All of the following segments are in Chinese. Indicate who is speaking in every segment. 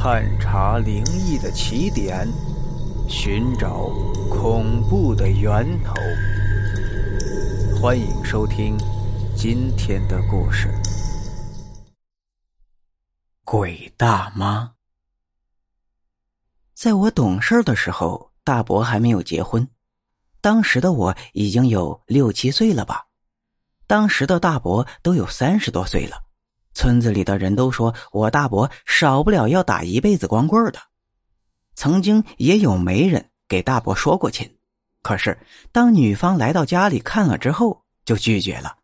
Speaker 1: 探查灵异的起点，寻找恐怖的源头。欢迎收听今天的故事：鬼大妈。在我懂事的时候，大伯还没有结婚，当时的我已经有六七岁了吧。当时的大伯都有三十多岁了。村子里的人都说我大伯少不了要打一辈子光棍的。曾经也有媒人给大伯说过亲，可是当女方来到家里看了之后就拒绝了。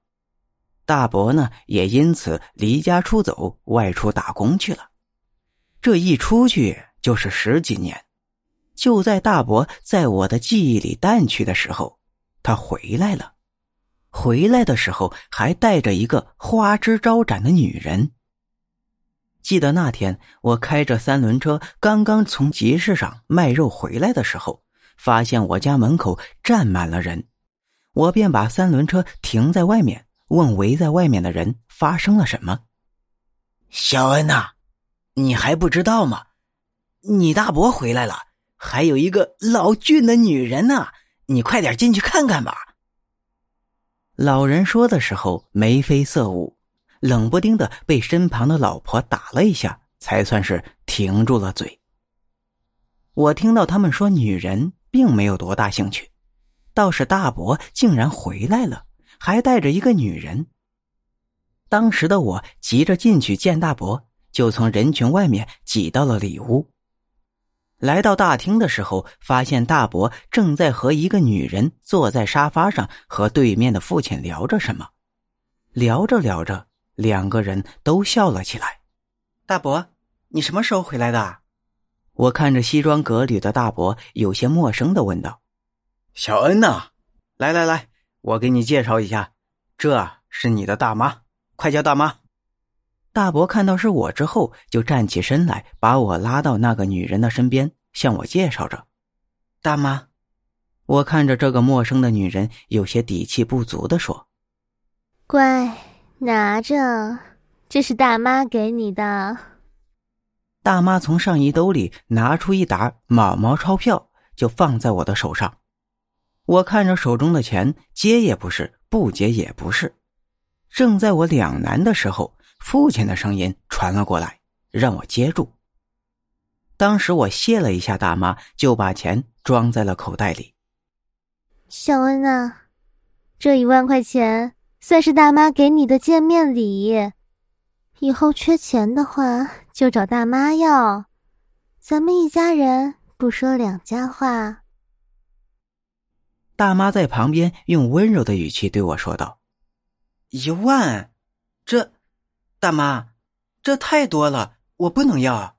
Speaker 1: 大伯呢也因此离家出走，外出打工去了。这一出去就是十几年。就在大伯在我的记忆里淡去的时候，他回来了。回来的时候还带着一个花枝招展的女人。记得那天我开着三轮车刚刚从集市上卖肉回来的时候，发现我家门口站满了人，我便把三轮车停在外面，问围在外面的人发生了什么。小恩呐，你还不知道吗？你大伯回来了，还有一个老俊的女人呢，你快点进去看看吧。老人说的时候眉飞色舞，冷不丁的被身旁的老婆打了一下，才算是停住了嘴。我听到他们说女人，并没有多大兴趣，倒是大伯竟然回来了，还带着一个女人。当时的我急着进去见大伯，就从人群外面挤到了里屋。来到大厅的时候，发现大伯正在和一个女人坐在沙发上，和对面的父亲聊着什么。聊着聊着，两个人都笑了起来。大伯，你什么时候回来的？我看着西装革履的大伯，有些陌生的问道：“小恩呐，来来来，我给你介绍一下，这是你的大妈，快叫大妈。”大伯看到是我之后，就站起身来，把我拉到那个女人的身边，向我介绍着：“大妈。”我看着这个陌生的女人，有些底气不足的说：“
Speaker 2: 乖，拿着，这是大妈给你的。”
Speaker 1: 大妈从上衣兜里拿出一沓毛毛钞票，就放在我的手上。我看着手中的钱，接也不是，不接也不是，正在我两难的时候。父亲的声音传了过来，让我接住。当时我谢了一下大妈，就把钱装在了口袋里。
Speaker 2: 小恩啊，这一万块钱算是大妈给你的见面礼，以后缺钱的话就找大妈要，咱们一家人不说两家话。
Speaker 1: 大妈在旁边用温柔的语气对我说道：“一万，这……”大妈，这太多了，我不能要。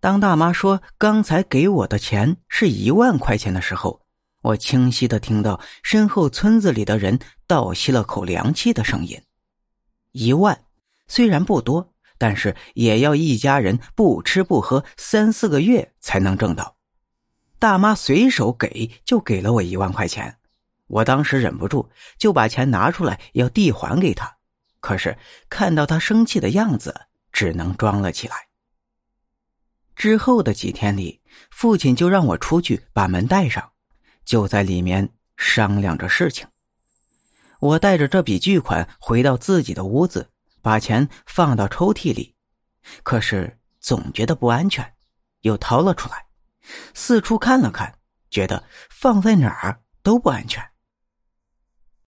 Speaker 1: 当大妈说刚才给我的钱是一万块钱的时候，我清晰的听到身后村子里的人倒吸了口凉气的声音。一万虽然不多，但是也要一家人不吃不喝三四个月才能挣到。大妈随手给就给了我一万块钱，我当时忍不住就把钱拿出来要递还给她。可是看到他生气的样子，只能装了起来。之后的几天里，父亲就让我出去把门带上，就在里面商量着事情。我带着这笔巨款回到自己的屋子，把钱放到抽屉里，可是总觉得不安全，又掏了出来，四处看了看，觉得放在哪儿都不安全。